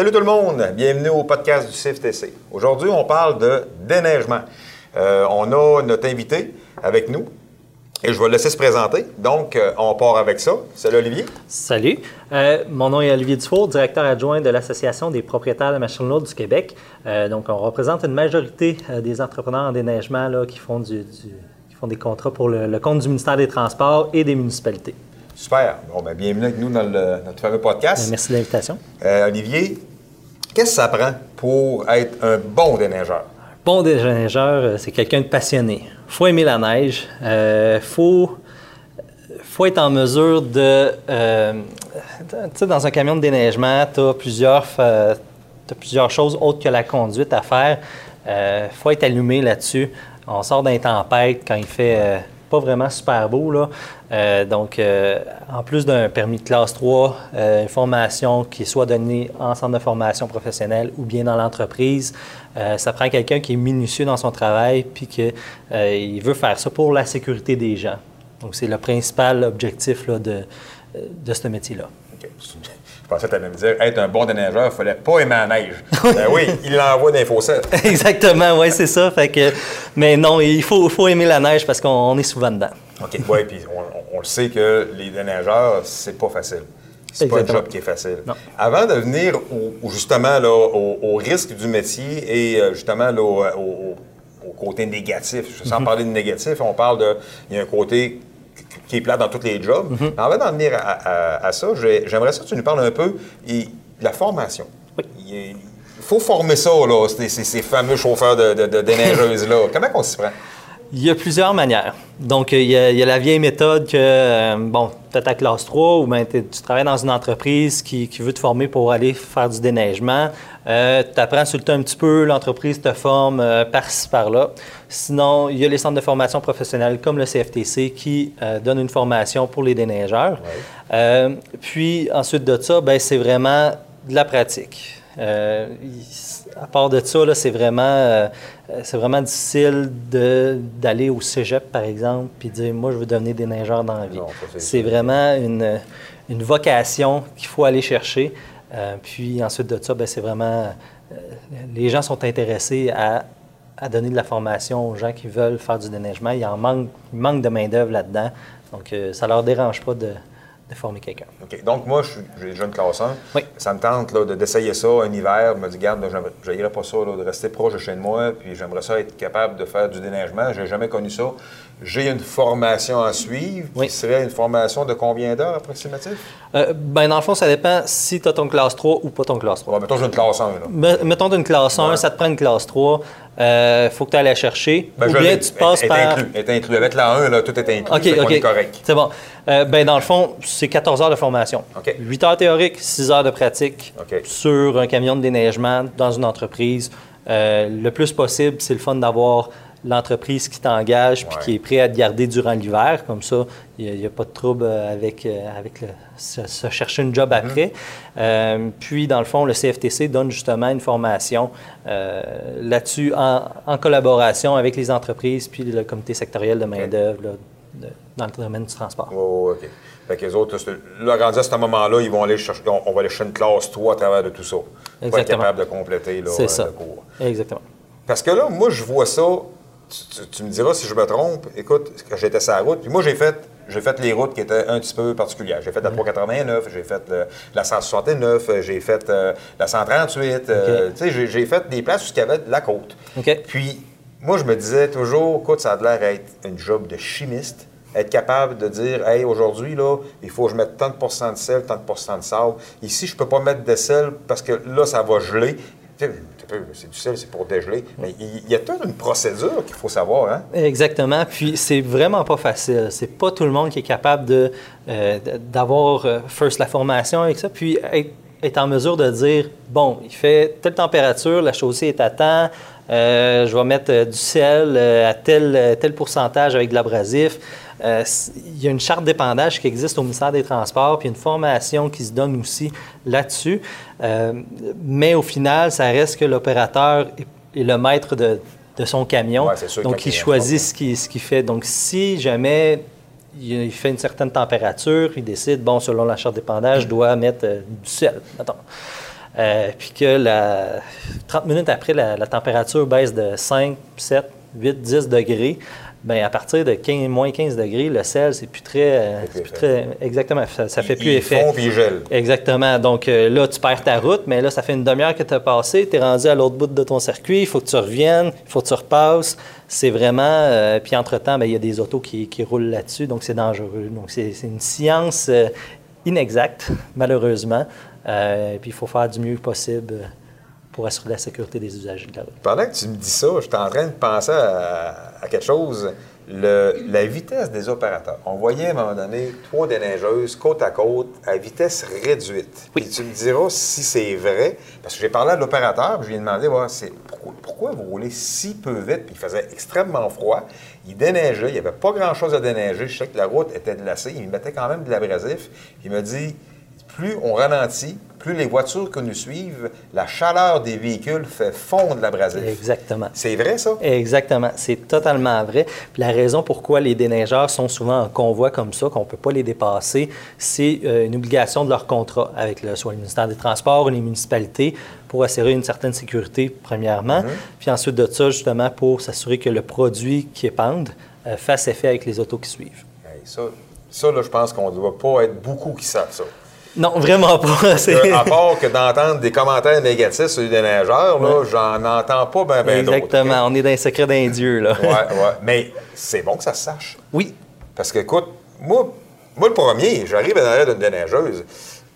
Salut tout le monde, bienvenue au podcast du CFTC. Aujourd'hui, on parle de déneigement. Euh, on a notre invité avec nous et je vais le laisser se présenter. Donc, euh, on part avec ça. Salut Olivier. Salut. Euh, mon nom est Olivier Dufour, directeur adjoint de l'Association des propriétaires de machines lourdes du Québec. donc, on représente une majorité des entrepreneurs en déneigement là, qui, font du, qui font des contrats pour le, compte du ministère des Transports et des municipalités. Super. Bon, ben, bienvenue avec nous dans notre fameux podcast. Merci de l'invitation. Olivier, qu'est-ce que ça prend pour être un bon déneigeur? bon déneigeur, euh, c'est quelqu'un de passionné. Faut aimer la neige. Il euh, faut, faut être en mesure de. Euh, tu sais, dans un camion de déneigement, tu as plusieurs, plusieurs choses autres que la conduite à faire. Il faut être allumé là-dessus. On sort d'un tempête quand il fait pas vraiment super beau. Là. Euh, donc, euh, en plus d'un permis de classe 3, euh, une formation qui soit donnée en centre de formation professionnelle ou bien dans l'entreprise, ça prend quelqu'un qui est minutieux dans son travail puis qu'il veut faire ça pour la sécurité des gens. Donc, c'est le principal objectif là, de, de ce métier-là. Pensais que tu allais me dire, être un bon déneigeur, il ne fallait pas aimer la neige. ben oui, il l'envoie des fossés. Exactement, oui, c'est ça. Fait que, mais non, il faut, faut aimer la neige parce qu'on est souvent dedans. OK, oui, puis on, le sait que les déneigeurs, c'est pas facile. C'est pas un job qui est facile. Avant de venir au, justement là, au, risque du métier et euh, justement là, au, côté négatif, sans mm-hmm. parler de négatif, on parle de. Il y a un côté qui est plat dans tous les jobs. Mm Avant d'en venir à, ça, j'aimerais ça que tu nous parles un peu de la formation. Il faut former ça, là, ces, fameux chauffeurs de, de, déneigeuses-là. Comment on s'y prend? Il y a plusieurs manières. Donc, il y a, la vieille méthode que, euh, bon, tu as ta classe 3 ou bien tu travailles dans une entreprise qui, veut te former pour aller faire du déneigement. Euh, tu apprends sur le temps un petit peu, l'entreprise te forme euh, par-ci, par-là. Sinon, il y a les centres de formation professionnelle comme le CFTC qui donnent une formation pour les déneigeurs. puis, ensuite de ça, ben, c'est vraiment de la pratique à part de ça, c'est vraiment, euh, c'est vraiment difficile d'aller au cégep, par exemple, puis dire Moi, je veux devenir des neigeurs dans la vie. C'est vraiment une, une vocation qu'il faut aller chercher. Euh, puis ensuite de ça, ben, c'est vraiment. Euh, les gens sont intéressés à, à, donner de la formation aux gens qui veulent faire du déneigement. Il en manque, il manque de main-d'œuvre là-dedans. Donc, ça ne leur dérange pas de, de former quelqu'un. OK. Donc, moi, j'ai déjà une classe 1. Oui. Ça me tente d'essayer ça un hiver. Je me dis, garde, je n'irai pas ça, de rester proche de chez moi, puis j'aimerais ça être capable de faire du déneigement. Je n'ai jamais connu ça. J'ai une formation à suivre, oui. qui serait une formation de combien d'heures approximatif? Euh, ben, dans le fond, ça dépend si tu as ton classe 3 ou pas ton classe 3. Ouais, mettons, j'ai une classe 1. Là. mettons, d'une classe 1, ça te prend une classe 3. Il euh, faut que tu ailles la chercher. Ben, ou bien tu passes par. Inclus, est inclus. Avec la 1, là, tout est inclus. OK, OK. correct. C'est bon. Euh, ben, dans le fond, c'est 14 heures de formation. OK. 8 heures théoriques, 6 heures de pratique sur un camion de déneigement dans une entreprise. Le plus possible, c'est le fun d'avoir l'entreprise qui t'engage puis qui est prêt à te garder durant l'hiver. Comme ça, il n'y a, pas de trouble avec, euh, avec le, se, chercher une job après. Mm-hmm. Euh, puis, dans le fond, le CFTC donne justement une formation euh, là-dessus en, collaboration avec les entreprises puis le comité sectoriel de main-d'œuvre dans le domaine du transport. Oh, OK. Fait que les autres, là, rendu à ce moment-là, ils vont aller chercher, on, va aller chercher une classe 3 à travers de tout ça. Exactement. Pour être capable de compléter là, ça. le cours. Exactement. Parce que là, moi, je vois ça tu, me diras si je me trompe. Écoute, j'étais sur la route, puis moi, j'ai fait, j'ai fait les routes qui étaient un petit peu particulières. J'ai fait la 389, j'ai fait la 169, j'ai fait euh, la 138. Euh, tu sais, j'ai, fait des places où il y avait de la côte. Puis, moi, je me disais toujours, écoute, ça a l'air d'être une job de chimiste. Être capable de dire, hey, aujourd'hui, là, il faut que je mette tant de de sel, tant de de sable. Ici, je ne peux pas mettre de sel parce que là, ça va geler c'est du sel, c'est pour dégeler. Mais il y a toute une procédure qu'il faut savoir. Hein? Exactement. Puis c'est vraiment pas facile. C'est pas tout le monde qui est capable euh, d'avoir euh, first la formation avec ça, puis être, en mesure de dire bon, il fait telle température, la chaussée est à temps, euh, je vais mettre du sel à tel, tel pourcentage avec de l'abrasif. Euh, il y a une charte d'épandage qui existe au ministère des Transports, puis une formation qui se donne aussi là-dessus. Euh, mais au final, ça reste que l'opérateur est, le maître de, son camion. donc, il choisit ce qu'il fait. Donc, si jamais il fait une certaine température, il décide, bon, selon la charte d'épandage, je dois mettre euh, du sel. euh, puis que la, 30 minutes après, la, la température baisse de 5, 7, 8, 10 degrés, Bien, à partir de 15, moins 15 degrés, le sel, c'est plus très. euh, c'est plus très exactement, ça, ça fait plus ils effet. font puis ils gèlent. Exactement. Donc euh, là, tu perds ta route, mais là, ça fait une demi-heure que tu as passé, tu es rendu à l'autre bout de ton circuit, il faut que tu reviennes, il faut que tu repasses. C'est vraiment. euh, puis entre-temps, ben, il y a des autos qui, qui roulent là-dessus, donc c'est dangereux. Donc c'est c'est une science euh, inexacte, malheureusement. Puis il faut faire du mieux possible pour assurer la sécurité des usagers de la route. Pendant que tu me dis ça, je suis en train de penser à, à quelque chose. Le- la vitesse des opérateurs. On voyait à un moment donné trois déneigeuses côte à côte à vitesse réduite. Oui. Puis tu me diras si c'est vrai, parce que j'ai parlé à l'opérateur, je lui ai demandé ouais, pourquoi, pourquoi vous roulez si peu vite, puis il faisait extrêmement froid. Il déneigeait, il n'y avait pas grand-chose à déneiger. Je sais que la route était glacée, il mettait quand même de l'abrasif. Il m'a dit plus on ralentit, plus les voitures que nous suivent, la chaleur des véhicules fait fondre l'abrasif. Exactement. C'est vrai, ça? Exactement, c'est totalement vrai. Puis la raison pourquoi les déneigeurs sont souvent en convoi comme ça, qu'on ne peut pas les dépasser, c'est euh, une obligation de leur contrat avec le, soit le ministère des Transports ou les municipalités pour assurer une certaine sécurité, premièrement. Puis ensuite de ça, justement, pour s'assurer que le produit qui épande euh, fasse effet avec les autos qui suivent. Hey, ça, ça là, je pense qu'on ne doit pas être beaucoup qui savent ça. Non, vraiment pas. C'est- Euh, à part que d'entendre des commentaires négatifs sur les déneigeurs, là, j'en entends pas bien ben d'autres. Exactement, on est dans les secrets d'un dieu, là. Ouais, ouais. Mais c'est bon que ça se sache. Oui, Parce que, écoute, moi, moi le premier, j'arrive à l'arrêt d'une déneigeuse.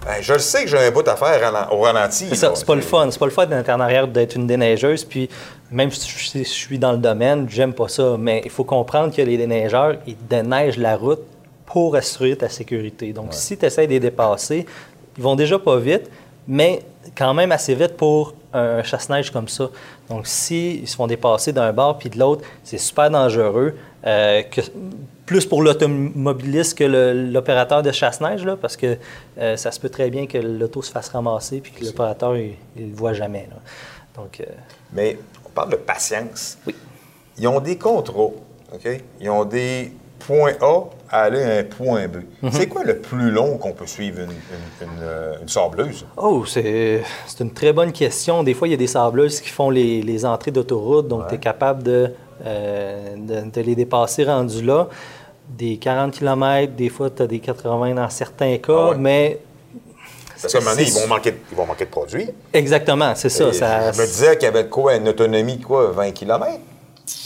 ben, je le sais que j'ai un bout à faire au ralenti. C'est ça, là. c'est pas le fun. C'est pas le fun d'être en arrière d'être une déneigeuse. Puis même si je, si je suis dans le domaine, j'aime pas ça. Mais il faut comprendre que les déneigeurs, ils déneigent la route pour assurer ta sécurité. Donc si tu essaies de les dépasser, ils vont déjà pas vite, mais quand même assez vite pour un chasse-neige comme ça. Donc s'ils se font dépasser d'un bord puis de l'autre, c'est super dangereux. euh, que, plus pour l'automobiliste que l'opérateur de chasse-neige, parce que euh, ça se peut très bien que l'auto se fasse ramasser puis que l'opérateur, il ne le voit jamais. là. Donc, euh, Mais on parle de patience. Oui. Ils ont des contrôles, OK? Ils ont des points A à aller à un point B. Mhm. C'est quoi le plus long qu'on peut suivre une, une- une, euh, une sableuse? Oh, c'est une très bonne question. Des fois, il y a des sableuses qui font les, les entrées d'autoroute, donc Ouais. tu es capable de, euh, de, de les dépasser rendus là. Des 40 km, des fois, tu as des 80 dans certains cas, Ah ouais. mais. Parce qu'à un moment donné, ils vont manquer de, ils vont manquer de produits. Exactement, c'est ça. Ça je me disais qu'il y avait de quoi, une autonomie de quoi, 20 km?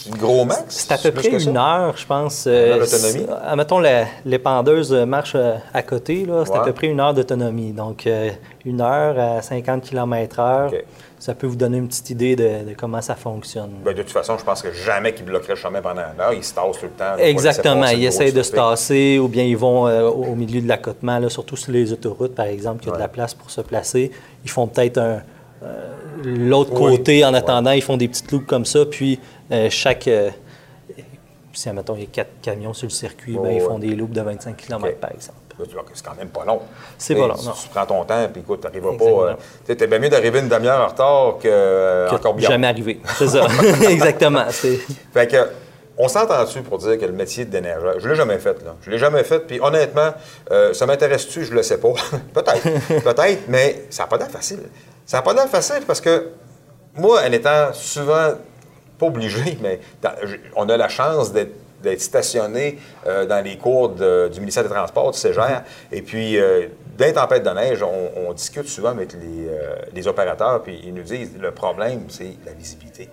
Une gros max? C'est à peu près une heure, je pense. heure euh, d'autonomie? Admettons, la- l'épandeuse marche euh, à côté, là, c'est à peu près une heure d'autonomie. Donc, euh, une heure à 50 km/h, ça peut vous donner une petite idée de, de comment ça fonctionne. Ben, de toute façon, je pense que jamais qu'ils bloqueraient le chemin pendant une heure. Ils se tassent tout le temps. Exactement. Ils essayent de se tasser ou bien ils vont euh, au milieu de l'accotement, là, surtout sur les autoroutes, par exemple, qu'il y a de la place pour se placer. Ils font peut-être un. Euh, L'autre Oui. côté, en Ouais. attendant, ils font des petites loupes comme ça, puis euh, chaque. euh, si, admettons, il y a quatre camions sur le circuit, ben, ils ouais. font des loupes de 25 km, par exemple. Tu C'est quand même pas long. C'est Tu pas long, non. Tu prends ton temps, puis écoute, tu n'arriveras pas. Euh, tu t'es bien mieux d'arriver une demi-heure en retard que, euh, Que encore bien. jamais arrivé. C'est ça. Exactement. C'est- Fait que, on s'entend-tu pour dire que le métier de déneigeur, je l'ai jamais fait, là. Je l'ai jamais fait, puis honnêtement, euh, ça m'intéresse-tu? Je le sais pas. peut-être, peut-être, mais ça n'a pas l'air facile. Ça n'a pas l'air facile parce que moi, en étant souvent, pas obligé, mais dans- on a la chance d'être d'être stationné euh, dans les cours de- du ministère des Transports, du CEGER. Et puis, euh, dans les tempêtes de neige, on, on discute souvent avec les, euh, les opérateurs, puis ils nous disent le problème, c'est la visibilité.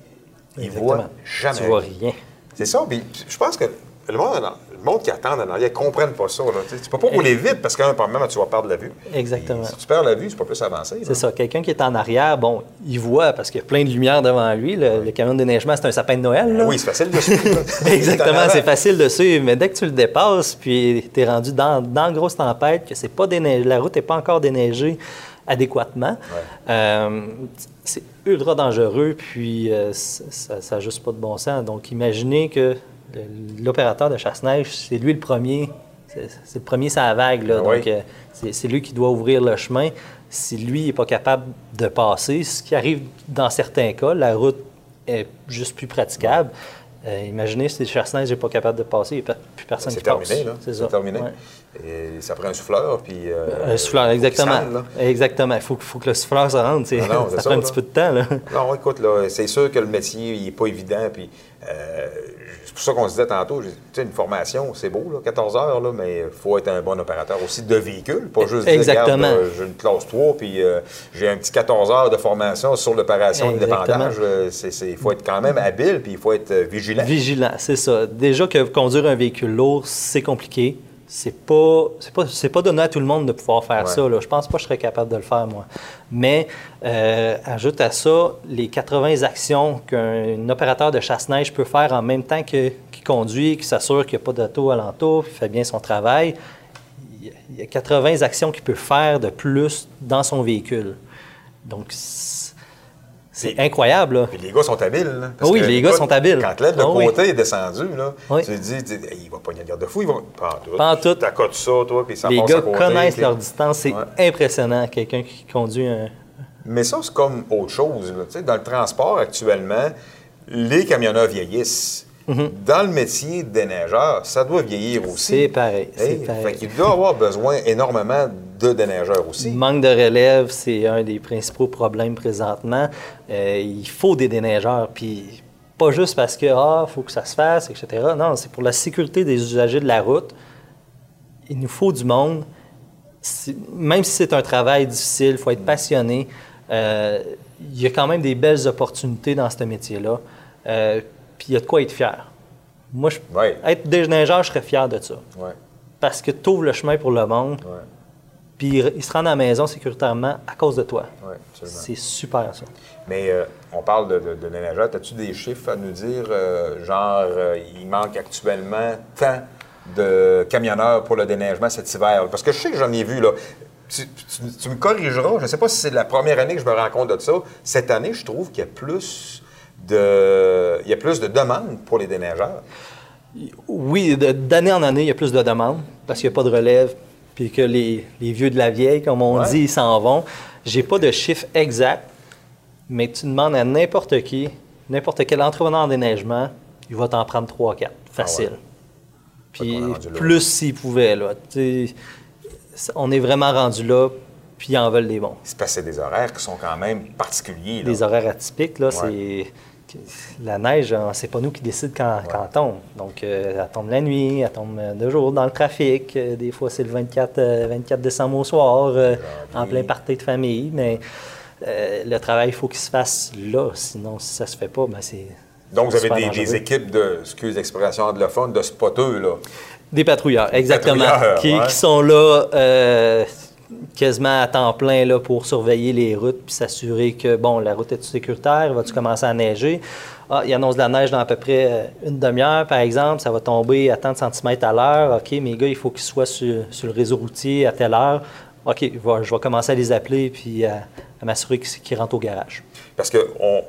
Ils Exactement. voient jamais. Tu vois rien. C'est ça. Puis je pense que le monde, le monde qui attend en arrière ne comprenne pas ça. Là. Tu sais, peux pas rouler vite parce qu'un moment, tu vas perdre la vue. Exactement. Si tu perds la vue, c'est pas plus avancé. C'est ça. Quelqu'un qui est en arrière, bon, il voit parce qu'il y a plein de lumière devant lui. Le, le camion de déneigement, c'est un sapin de Noël. là. Oui, c'est facile de suivre. Exactement, c'est facile de suivre, mais dès que tu le dépasses, puis tu es rendu dans, dans grosse tempête, que c'est pas déneigé, la route n'est pas encore déneigée adéquatement, euh, c'est ultra dangereux, puis euh, ça n'a juste pas de bon sens. Donc, imaginez que l'opérateur de chasse-neige, c'est lui le premier, c'est le premier la vague, là, Ah oui. donc euh, c'est lui qui doit ouvrir le chemin. Si lui n'est pas capable de passer, ce qui arrive dans certains cas, la route est juste plus praticable. Euh, imaginez si Chasse-Neige n'est pas capable de passer, il n'y a plus personne qui passe. terminé, là. C'est C'est ça. terminé. Ouais. Et ça prend un souffleur, puis... euh, Un souffleur, exactement. sale, exactement. Il faut, faut que le souffleur se rende. non, ça ça, prend un là. petit peu de temps. Là. Non, écoute, là, c'est sûr que le métier, il n'est pas évident. Puis, euh, pour ça qu'on se disait tantôt, tu sais, une formation, c'est beau, là, 14 heures, là, mais il faut être un bon opérateur aussi de véhicule, pas juste dire, Exactement. regarde, euh, j'ai une classe 3, puis euh, j'ai un petit 14 heures de formation sur l'opération de dépendage. Euh, Il faut être quand même habile, puis il faut être vigilant. Vigilant, c'est ça. Déjà que conduire un véhicule lourd, c'est compliqué. C'est pas, c'est pas, c'est pas donné à tout le monde de pouvoir faire Ouais. ça. Là. Je pense pas que je serais capable de le faire, moi. Mais euh, ajoute à ça les 80 actions qu'un opérateur de chasse-neige peut faire en même temps que- qu'il conduit, qui s'assure qu'il n'y a pas d'auto alentour, qu'il fait bien son travail. Il y a- il y a 80 actions qu'il peut faire de plus dans son véhicule. Donc, c'est incroyable. Là. Puis les gars sont habiles. là. Parce Oui, que, les gars sont habiles. Quand l'aide de Ah oui. côté est descendu, là, Oui. tu te dis, tu dis, Hey, il va pogner le garde-fou, il va. Pas en tout. Pas en tout. T'accotes ça, toi, puis ça Les gars côté, connaissent puis- leur distance. C'est Ouais. impressionnant, quelqu'un qui conduit un. Mais ça, c'est comme autre chose. là. Tu sais, dans le transport, actuellement, les camionneurs vieillissent. Dans le métier de déneigeur, ça doit vieillir aussi. Mhm. C'est pareil. C'est Hey, pareil. fait qu'il doit avoir besoin énormément de déneigeurs aussi. Manque de relève, c'est un des principaux problèmes présentement. Euh, il faut des déneigeurs, puis pas juste parce que ah, faut que ça se fasse, etc. Non, c'est pour la sécurité des usagers de la route. Il nous faut du monde. Même si c'est un travail difficile, il faut être passionné. Euh, il y a quand même des belles opportunités dans ce métier-là. Euh, puis il y a de quoi être fier. Moi, je, Ouais. être déneigeur, je serais fier de ça. Ouais, Parce que tu ouvres le chemin pour le monde, ouais, puis ils se rendent à la maison sécuritairement à cause de toi. absolument. C'est super, ça. Mais euh, on parle de, de, de déneigeurs. As-tu des chiffres à nous dire, euh, genre, euh, il manque actuellement tant de camionneurs pour le déneigement cet hiver? Parce que je sais que j'en ai vu, là. Tu, tu- tu me corrigeras, je ne sais pas si c'est la première année que je me rends compte de ça. Cette année, je trouve qu'il y a plus de, il y a plus de demandes pour les déneigeurs. Oui, d'année en année, il y a plus de demandes parce qu'il n'y a pas de relève, puis que les, les vieux de la vieille, comme on Ouais. dit, ils s'en vont. J'ai pas de chiffre exact, mais tu demandes à n'importe qui, n'importe quel entrepreneur en déneigement, il va t'en prendre 3-4, facile. Ah Puis rendu là. plus s'il pouvait, là. On est vraiment rendu là, puis ils en veulent des bons. C'est parce que des horaires qui sont quand même particuliers. là. Des horaires atypiques, là, c'est... La neige, hein, c'est pas nous qui décident quand, quand elle tombe. Donc, euh, elle tombe la nuit, elle tombe euh, de jour dans le trafic. Euh, des fois, c'est le 24, euh, 24 décembre au soir, euh, en plein party de famille. Mais le travail, il faut qu'il se fasse là. Sinon, si ça se fait pas, ben c'est... Donc, vous avez des, équipes de, excuse l'expression anglophone, de spotteux, là. Des patrouilleurs, exactement. patrouilleurs, qui, ouais. qui sont là quasiment à temps plein là, pour surveiller les routes puis s'assurer que, bon, la route est sécuritaire, va-tu commencer à neiger? Ah, il annonce de la neige dans à peu près euh, une demi-heure, par exemple, ça va tomber à tant de centimètres à l'heure. OK, mes gars, il faut qu'ils soient sur, sur le réseau routier à telle heure. OK, je vais, commencer à les appeler puis à, m'assurer qu'ils rentrent au garage. Parce qu'on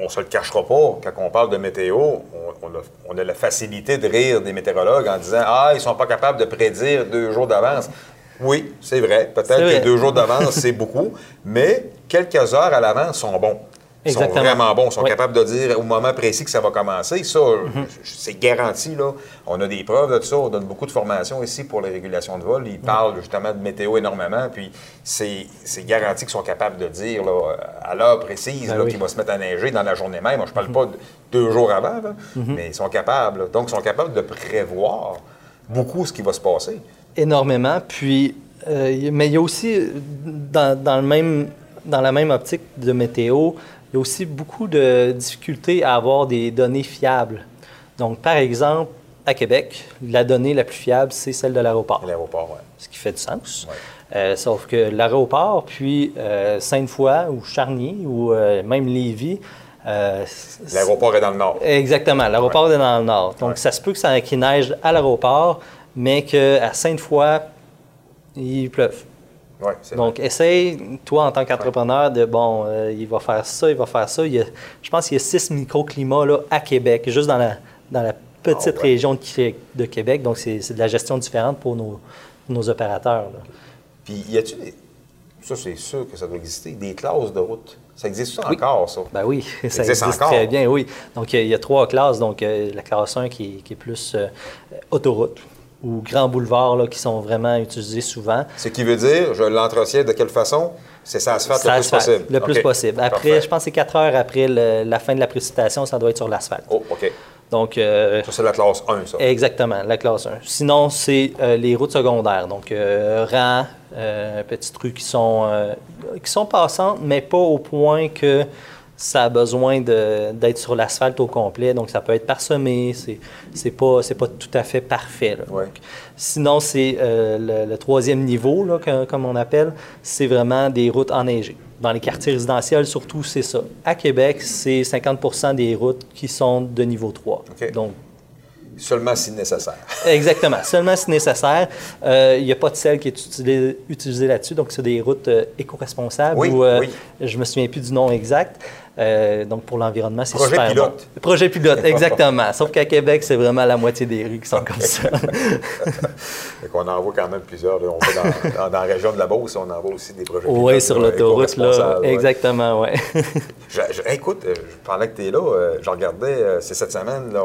on se le cachera pas, quand on parle de météo, on, on a, on a la facilité de rire des météorologues en disant Ah, ils sont pas capables de prédire deux jours d'avance. Oui, c'est vrai. Peut-être que deux jours d'avance, c'est beaucoup, mais quelques heures à l'avance sont bons. Ils sont vraiment bons. Ils sont Oui. capables de dire au moment précis que ça va commencer. Ça, c'est garanti. Là. On a des preuves de ça. On donne beaucoup de formations ici pour les régulations de vol. Ils parlent justement de météo énormément. Puis c'est garanti qu'ils sont capables de dire là, à l'heure précise Ben oui. qu'il va se mettre à neiger dans la journée même. Moi, je ne parle pas de deux jours avant, là, mais ils sont capables. Donc, ils sont capables de prévoir beaucoup ce qui va se passer. Énormément. Puis, euh, mais il y a aussi, dans, dans le même, dans la même optique de météo, il y a aussi beaucoup de difficultés à avoir des données fiables. Donc, par exemple, à Québec, la donnée la plus fiable, c'est celle de l'aéroport, l'aéroport, ouais. ce qui fait du sens. Ouais. Euh, sauf que l'aéroport, puis euh, Sainte-Foy ou Charny ou euh, même Lévis, L'aéroport est dans le nord. Exactement. L'aéroport est dans le nord. Donc, Ouais. ça se peut que ça, qu'il neige à l'aéroport, mais qu'à Sainte-Foy, il pleuve. Vrai. Donc, essaye, toi, en tant qu'entrepreneur, de bon, euh, il va faire ça, il va faire ça. Il y a- je pense qu'il y a six microclimats là, à Québec, juste dans la, dans la petite Ah ouais. région de, Qué- de Québec. Donc, c'est de la gestion différente pour nos, nos opérateurs. là. Puis, y a-tu des. Ça, c'est sûr que ça doit exister. Des classes de route. Ça existe ça encore, ça? Ben oui, ça existe existe, encore? très bien, oui. Donc, il y a trois classes. Donc, euh, la classe 1 qui, qui est plus euh, autoroute ou grand boulevard là, qui sont vraiment utilisés souvent. Ce qui veut dire, je l'entretiens de quelle façon? C'est ça asphalte le plus possible. Le plus possible. Après, Parfait. je pense que c'est 4 heures après le- la fin de la précipitation, ça doit être sur l'asphalte. Oh, OK. Donc, euh, Ça, c'est la classe 1, ça. Exactement, la classe 1. Sinon, c'est euh, les routes secondaires, donc euh, rangs, euh, petites rues qui sont, euh, qui sont passantes, mais pas au point que ça a besoin d'être sur l'asphalte au complet. Donc, ça peut être parsemé, c'est pas, pas tout à fait parfait. là. Ouais. Donc, sinon, c'est euh, le, le troisième niveau, là, que- comme on appelle, c'est vraiment des routes enneigées. Dans les quartiers résidentiels, surtout, c'est ça. À Québec, c'est 50% des routes qui sont de niveau 3. OK. Donc, Seulement si nécessaire. Exactement, seulement si nécessaire. Euh, Il n'y a pas de sel qui est utilisé, utilisé là-dessus, donc c'est des routes euh, éco-responsables. Oui, ou, euh, oui. Je me souviens plus du nom exact. Euh, donc pour l'environnement, c'est Projet super pilote. bon. Projet pilote, exactement. Sauf qu'à Québec, c'est vraiment la moitié des rues qui sont comme ça. Fait qu'on en voit quand même plusieurs. là. On va dans, dans- dans la région de la Beauce, on en voit aussi des projets. oui, pilotes, sur là, l'autoroute, là. Exactement, oui. Je- je- écoute, euh, je- pendant que tu es là, euh, je regardais, euh, c'est cette semaine, là,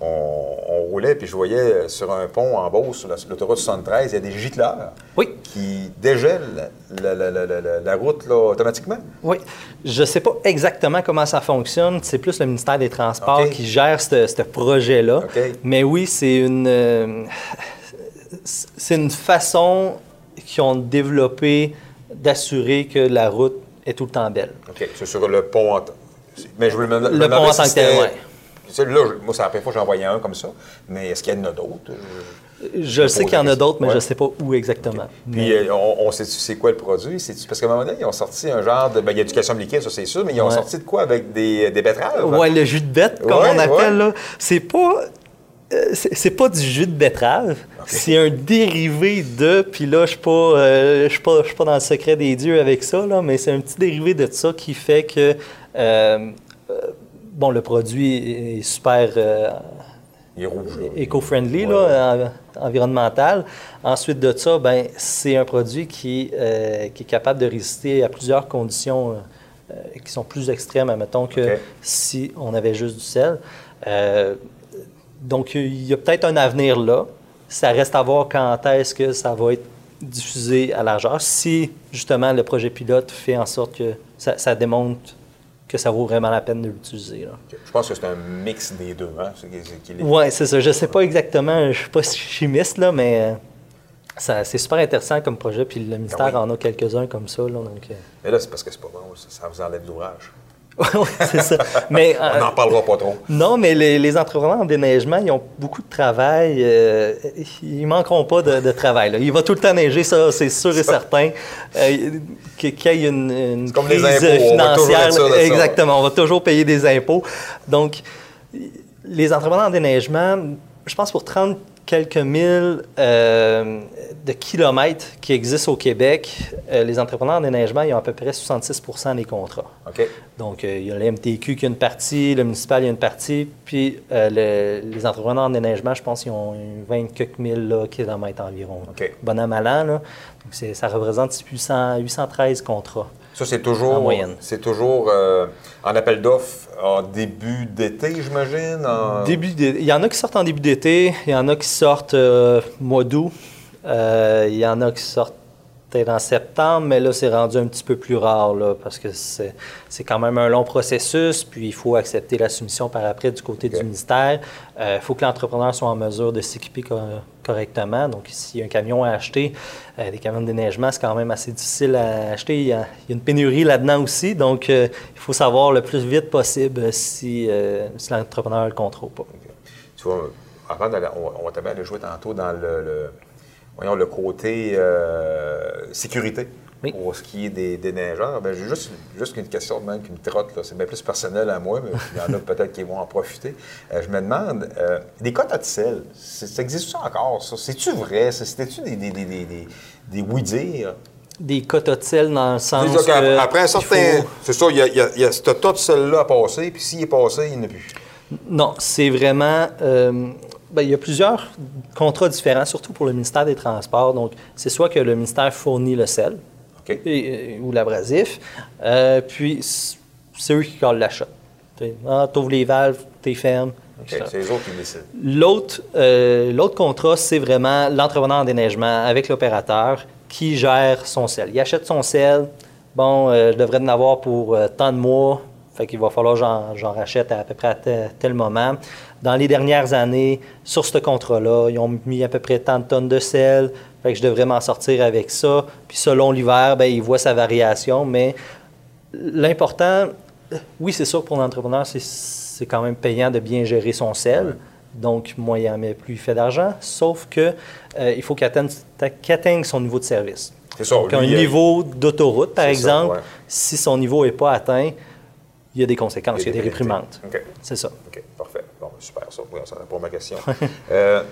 on, on roulait, puis je voyais sur un pont en Beauce, sur la- sur l'autoroute 73, il y a des gicleurs oui. qui dégèlent la- la route là, automatiquement. Oui. Je ne sais pas exactement comment ça fonctionne. C'est plus le ministère des Transports qui gère ce projet-là. Mais oui, c'est une, euh, c'est une façon qu'ils ont développé d'assurer que la route est tout le temps belle. OK. C'est sur le pont. en t- Mais je me, Le pont en tant que tel. Celui-là, je- moi, c'est la première fois que j'en voyais un comme ça. Mais est-ce qu'il y en a d'autres? Je sais qu'il y en a d'autres, mais je ne sais pas où exactement. Puis, Mais- euh, on, on sait c'est quoi le produit? Parce qu'à un moment donné, ils ont sorti un genre de. Ben, il y a du calcium liquide, ça c'est sûr, mais ils ont Ouais. sorti de quoi avec des, des betteraves? Ouais, le jus de bête, comme Ouais, on appelle, là, c'est pas. euh, c'est pas du jus de betterave, c'est un dérivé de, puis là, je suis pas, euh, je suis pas, dans le secret des dieux avec ça, là, mais c'est un petit dérivé de ça qui fait que, euh, euh, bon, le produit est super euh, Il est rouge. là. éco-friendly, Ouais, là, en- environnemental. Ensuite de ça, ben, c'est un produit qui, euh, qui est capable de résister à plusieurs conditions euh, qui sont plus extrêmes, admettons, que OK. si on avait juste du sel. Euh, donc, il y a peut-être un avenir là. Ça reste à voir quand est-ce que ça va être diffusé à largeur. Si, justement, le projet pilote fait en sorte que ça, ça démontre que ça vaut vraiment la peine de l'utiliser. Je pense que c'est un mix des deux. Hein? est- Oui, c'est ça. Je ne sais pas exactement, je ne suis pas chimiste, là, mais euh, ça- c'est super intéressant comme projet. Puis le ministère Ah oui. en a quelques-uns comme ça. Là, donc, euh, Mais là, c'est parce que c'est pas bon. Ça, ça vous enlève l'ouvrage. C'est ça. Mais, On euh, n'en parlera pas trop. non, mais les, les entrepreneurs en déneigement, ils ont beaucoup de travail. euh, ils manqueront pas de, de travail. là. Il va tout le temps neiger, ça, c'est sûr et certain. Euh, Qu'il y ait une, une comme les crise on va toujours financière. de ça. exactement, on va toujours payer des impôts. Donc, les entrepreneurs en déneigement, je pense pour 30 quelques mille euh, de kilomètres qui existent au Québec, euh, les entrepreneurs en déneigement, ils ont à peu près 66% des contrats. Donc, euh, il y a le MTQ qui a une partie, le municipal il y a une partie, puis le- les entrepreneurs en déneigement, je pense qu'ils ont une 20 quelques mille là, kilomètres environ. OK. Bon an, mal an, là. Donc, c'est- ça représente 800 813 contrats. Ça, c'est toujours, En moyenne. c'est toujours euh, en appel d'offres en début d'été, j'imagine. en- Début d'é- il y en a qui sortent en début d'été, il y en a qui sortent euh, mois d'août, euh, il y en a qui sortent peut-être en septembre, mais là, c'est rendu un petit peu plus rare, là, parce que c'est quand même un long processus, puis il faut accepter la soumission par après du côté du ministère. Il faut que l'entrepreneur soit en mesure de s'équiper co- correctement. Donc, s'il y a un camion à acheter, euh, des camions de déneigement, c'est quand même assez difficile à acheter. Il y a, il y a une pénurie là-dedans aussi, donc euh, il faut savoir le plus vite possible si, euh, si l'entrepreneur a le contrôle pas. Tu vois, avant d'aller, on, on va aller jouer tantôt dans le, le- voyons, le côté euh, sécurité. Oui. Pour ce qui est des, neigeurs, ben, j'ai juste, juste une question de même qui me trotte. là. C'est bien plus personnel à moi, mais il y en a peut-être qui vont en profiter. Euh, je me demande, euh, des quotas de sel, ça existe encore? Ça? C'est-tu vrai? C'était-tu des, des, des, des, oui-dire? Des quotas de sel dans le sens qu'après- que Après un certain. faut- C'est ça, il y a, y a- y a ce tas de sel-là à passer, puis s'il est passé, il n'y en a plus. Non, c'est vraiment... euh, ben, il y a plusieurs contrats différents, surtout pour le ministère des Transports. Donc, c'est soit que le ministère fournit le sel, et- ou l'abrasif. Euh, puis, c'est eux qui collent la shot. Tu ah, ouvres les valves, tu fermes. C'est les autres qui décident. L'autre, euh, l'autre contrat, c'est vraiment l'entrepreneur en déneigement avec l'opérateur qui gère son sel. Il achète son sel. Bon, euh, je devrais en avoir pour tant de mois. Fait qu'il va falloir que j'en, j'en rachète à, peu près à tel, tel moment. Dans les dernières années, sur ce contrat-là, ils ont mis à peu près tant de tonnes de sel. Fait que je devrais m'en sortir avec ça. Puis selon l'hiver, ben, il voit sa variation. Mais l'important, oui, c'est sûr, pour l'entrepreneur, c'est, c'est quand même payant de bien gérer son sel. Donc, moyen, mais plus il fait d'argent. Sauf que euh, il faut qu'il atteigne, son niveau de service. C'est ça. Donc, lui, un il- niveau d'autoroute, par ça, exemple, ouais. si son niveau n'est pas atteint, il y a des conséquences, il y a des pénalités. réprimandes. C'est ça. Super, ça. Oui, ça ma question. Euh,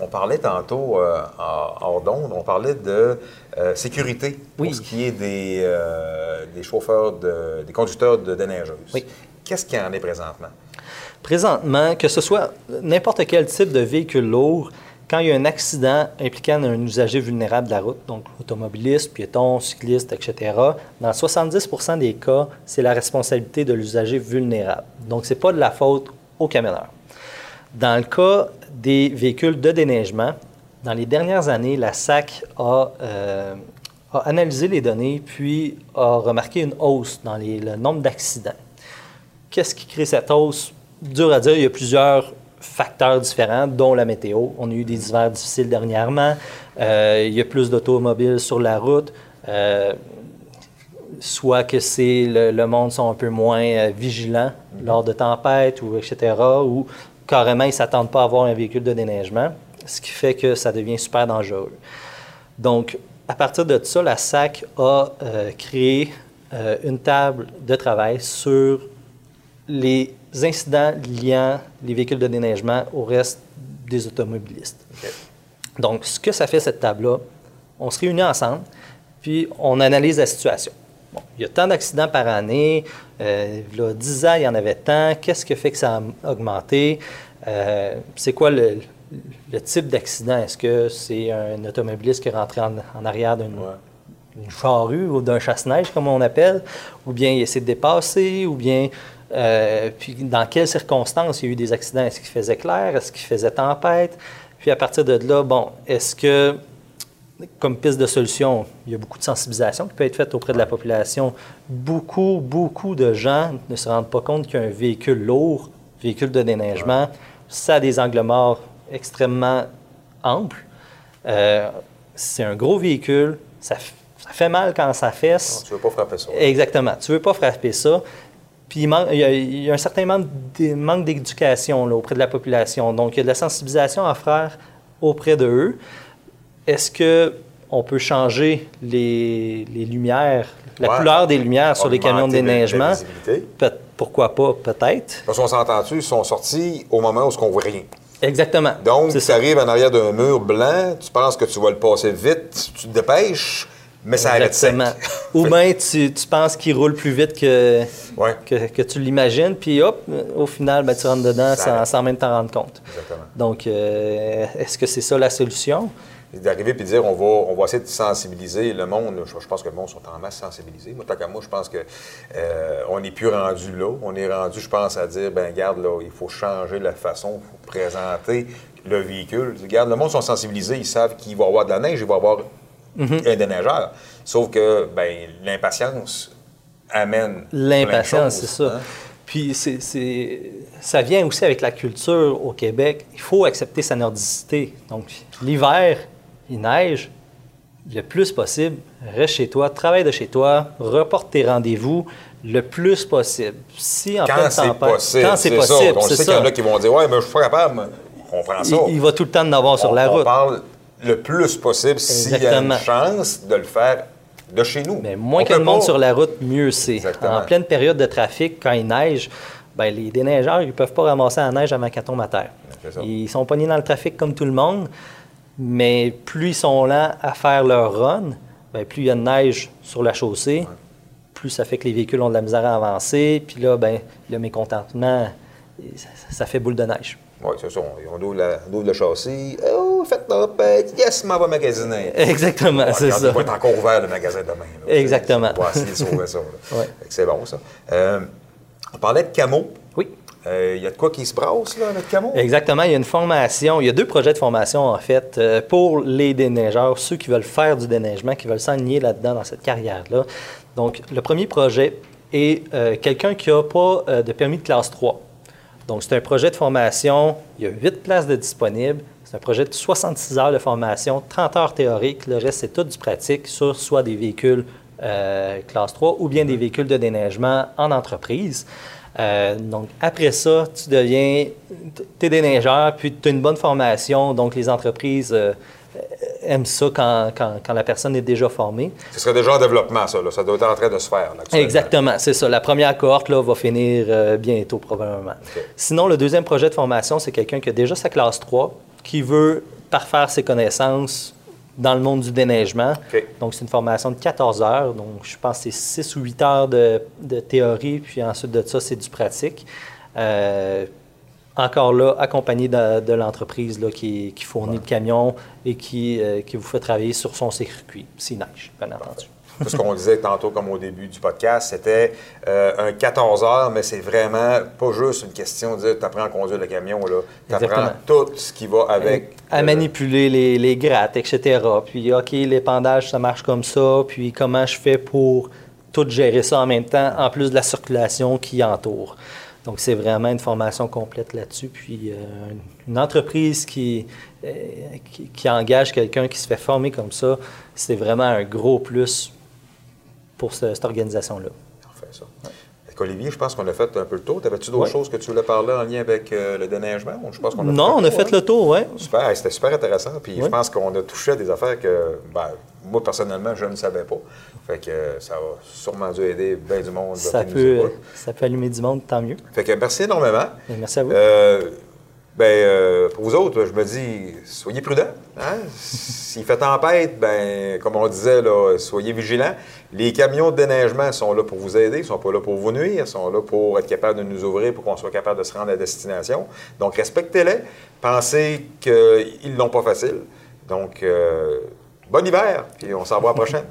on parlait tantôt, euh, hors d'onde, on parlait de euh, sécurité pour Oui. ce qui est des, des chauffeurs, de, des conducteurs de déneigeuses. Oui. Qu'est-ce qu'il y en est présentement? Présentement, que ce soit n'importe quel type de véhicule lourd, quand il y a un accident impliquant un usager vulnérable de la route, donc automobiliste, piéton, cycliste, etc., dans 70% des cas, c'est la responsabilité de l'usager vulnérable. Donc, ce n'est pas de la faute au. Dans le cas des véhicules de déneigement, dans les dernières années, la SAC a, euh, a analysé les données puis a remarqué une hausse dans le nombre d'accidents. Qu'est-ce qui crée cette hausse? Dur à dire, il y a plusieurs facteurs différents, dont la météo. On a eu des hivers difficiles dernièrement. Euh, il y a plus d'automobiles sur la route. Euh, soit que c'est le, le monde sont un peu moins euh, vigilants lors de tempêtes ou etc. ou carrément ils ne s'attendent pas à avoir un véhicule de déneigement, ce qui fait que ça devient super dangereux. Donc, à partir de ça, la SAC a euh, créé euh, une table de travail sur les incidents liant les véhicules de déneigement au reste des automobilistes. Donc, ce que ça fait, cette table-là, on se réunit ensemble, puis on analyse la situation. Bon, il y a tant d'accidents par année, euh, il y a 10 ans, il y en avait tant, qu'est-ce qui fait que ça a augmenté? Euh, c'est quoi le, le type d'accident? Est-ce que c'est un automobiliste qui est rentré en, en arrière d'une Ouais. charrue ou d'un chasse-neige, comme on appelle, ou bien il essaie de dépasser, ou bien euh, puis dans quelles circonstances il y a eu des accidents? Est-ce qu'il faisait clair? Est-ce qu'il faisait tempête? Puis à partir de là, bon, est-ce que, comme piste de solution, il y a beaucoup de sensibilisation qui peut être faite auprès de la population. Beaucoup, beaucoup de gens ne se rendent pas compte qu'un véhicule lourd, véhicule de déneigement, ça a des angles morts extrêmement amples. Euh, c'est un gros véhicule, ça, fait mal quand ça fesse. Non, tu ne veux pas frapper ça. Exactement. Tu ne veux pas frapper ça. Puis il, man- il y a, il y a un certain manque d'é- manque d'éducation auprès de la population. Donc, il y a de la sensibilisation à faire auprès de eux. Est-ce que on peut changer les, les lumières, la Ouais. couleur des lumières sur les camions de déneigement? pourquoi pas? Peut-être. Parce qu'on s'entend-tu, ils sont sortis au moment où on ne voit rien. Exactement. Donc, tu arrives en arrière d'un mur blanc, tu penses que tu vas le passer vite, tu te dépêches, mais ça arrête sec. Exactement. Ou bien tu, tu penses qu'il roule plus vite que, Ouais. que, que tu l'imagines, puis hop, au final, ben, tu rentres dedans Ça sans, sans même t'en rendre compte. Exactement. Donc, euh, est-ce que c'est ça la solution? D'arriver et de dire, on va, on va essayer de sensibiliser le monde. Je, je pense que le monde sont en masse sensibilisés. Moi, tant qu'à moi, je pense que euh, on n'est plus rendu là. On est rendu, je pense, à dire, ben garde, là, il faut changer la façon, il faut présenter le véhicule. Regarde, le monde sont sensibilisés, ils savent qu'il va y avoir de la neige, il va y avoir Mm-hmm. un déneigeur. Sauf que, ben, l'impatience amène. L'impatience, c'est ça. hein. Puis ça vient aussi avec la culture au Québec. Il faut accepter sa nordicité. Donc, l'hiver, il neige. Le plus possible, reste chez toi, travaille de chez toi, reporte tes rendez-vous le plus possible. Si en Quand c'est tempête, possible. quand c'est ça. possible, On c'est sait qu'il y en ça. a qui vont dire, ouais, mais je suis pas capable. mais On prend ça. Il, il va tout le temps en avoir sur on, la on route. parle le plus possible s'il y a une chance de le faire de chez nous. Mais moins On peut de monde pas- sur la route, mieux c'est. En pleine période de trafic, quand il neige, ben, les déneigeurs, ils ne peuvent pas ramasser la neige avant qu'elle tombe à terre. Ça. Ils sont pognés dans le trafic comme tout le monde, mais plus ils sont lents à faire leur run, ben, plus il y a de neige sur la chaussée, plus ça fait que les véhicules ont de la misère à avancer, puis là, ben, le mécontentement, ça, ça fait boule de neige. Oui, c'est ça. On, on ouvre, la- on ouvre le châssis. Oh, faites euh, yes, m'en va magasiner. Exactement, Ouais, c'est ça. Il va être encore ouvert le magasin demain. là. Exactement. On va essayer de sauver ça. Ouais. C'est bon, ça. Euh, on parlait de camo. Oui. Euh, Il y a de quoi qui se brasse, là, avec camo? Exactement. Il y a une formation, il y a deux projets de formation, en fait, euh, pour les déneigeurs, ceux qui veulent faire du déneigement, qui veulent s'enligner là-dedans, dans cette carrière-là. Donc, le premier projet est euh, quelqu'un qui n'a pas de permis de classe 3. Donc, c'est un projet de formation, il y a 8 places de disponibles. C'est un projet de 66 heures de formation, 30 heures théoriques. Le reste, c'est tout du pratique sur soit des véhicules classe 3 ou bien des véhicules de déneigement en entreprise. Euh, donc, après ça, tu deviens, tu es déneigeur, puis tu as une bonne formation. Donc, les entreprises euh, aiment ça quand, quand- quand la personne est déjà formée. Ce serait déjà en développement, ça. là. Ça doit être en train de se faire. là. Exactement, c'est ça. La première cohorte là, va finir euh, bientôt, probablement. Sinon, le deuxième projet de formation, c'est quelqu'un qui a déjà sa classe 3, qui veut parfaire ses connaissances dans le monde du déneigement. Donc, c'est une formation de 14 heures. Donc, je pense que c'est 6 ou 8 heures de, de théorie, puis ensuite de ça, c'est du pratique. Euh, encore là, accompagné de, de l'entreprise qui, qui fournit le camion et qui, euh, qui vous fait travailler sur son circuit, s'il neige, bien entendu. Tout ce qu'on disait tantôt, comme au début du podcast, c'était euh, un 14 heures, mais c'est vraiment pas juste une question de dire tu apprends à conduire le camion. Tu apprends tout ce qui va avec. à euh, manipuler les, les grattes, etc. Puis, OK, l'épandage, ça marche comme ça. Puis, comment je fais pour tout gérer ça en même temps, en plus de la circulation qui entoure? Donc, c'est vraiment une formation complète là-dessus. Puis, euh, une entreprise qui, euh, qui, qui engage quelqu'un qui se fait former comme ça, c'est vraiment un gros plus pour ce- cette organisation-là. On fait ça. Olivier, je pense qu'on a fait un peu le tour. T'avais-tu d'autres Ouais. choses que tu voulais parler en lien avec euh, le déneigement? Je pense qu'on a Non, on a fait le le tour, oui. Super, c'était super intéressant. Puis je pense qu'on a touché à des affaires que, ben, moi, personnellement, je ne savais pas. Fait que euh, ça va sûrement dû aider bien du monde peut, ça peut allumer du monde, tant mieux. Fait que merci énormément. Merci à vous. Euh, ben, euh, pour vous autres, je me dis, soyez prudents. Hein? S'il fait tempête, ben, comme on disait, là, soyez vigilants. Les camions de déneigement sont là pour vous aider, ils sont pas là pour vous nuire, ils sont là pour être capables de nous ouvrir pour qu'on soit capable de se rendre à destination. Donc, respectez-les. Pensez qu'ils l'ont pas facile. Donc, euh, bon hiver, puis on s'en voit à la prochaine.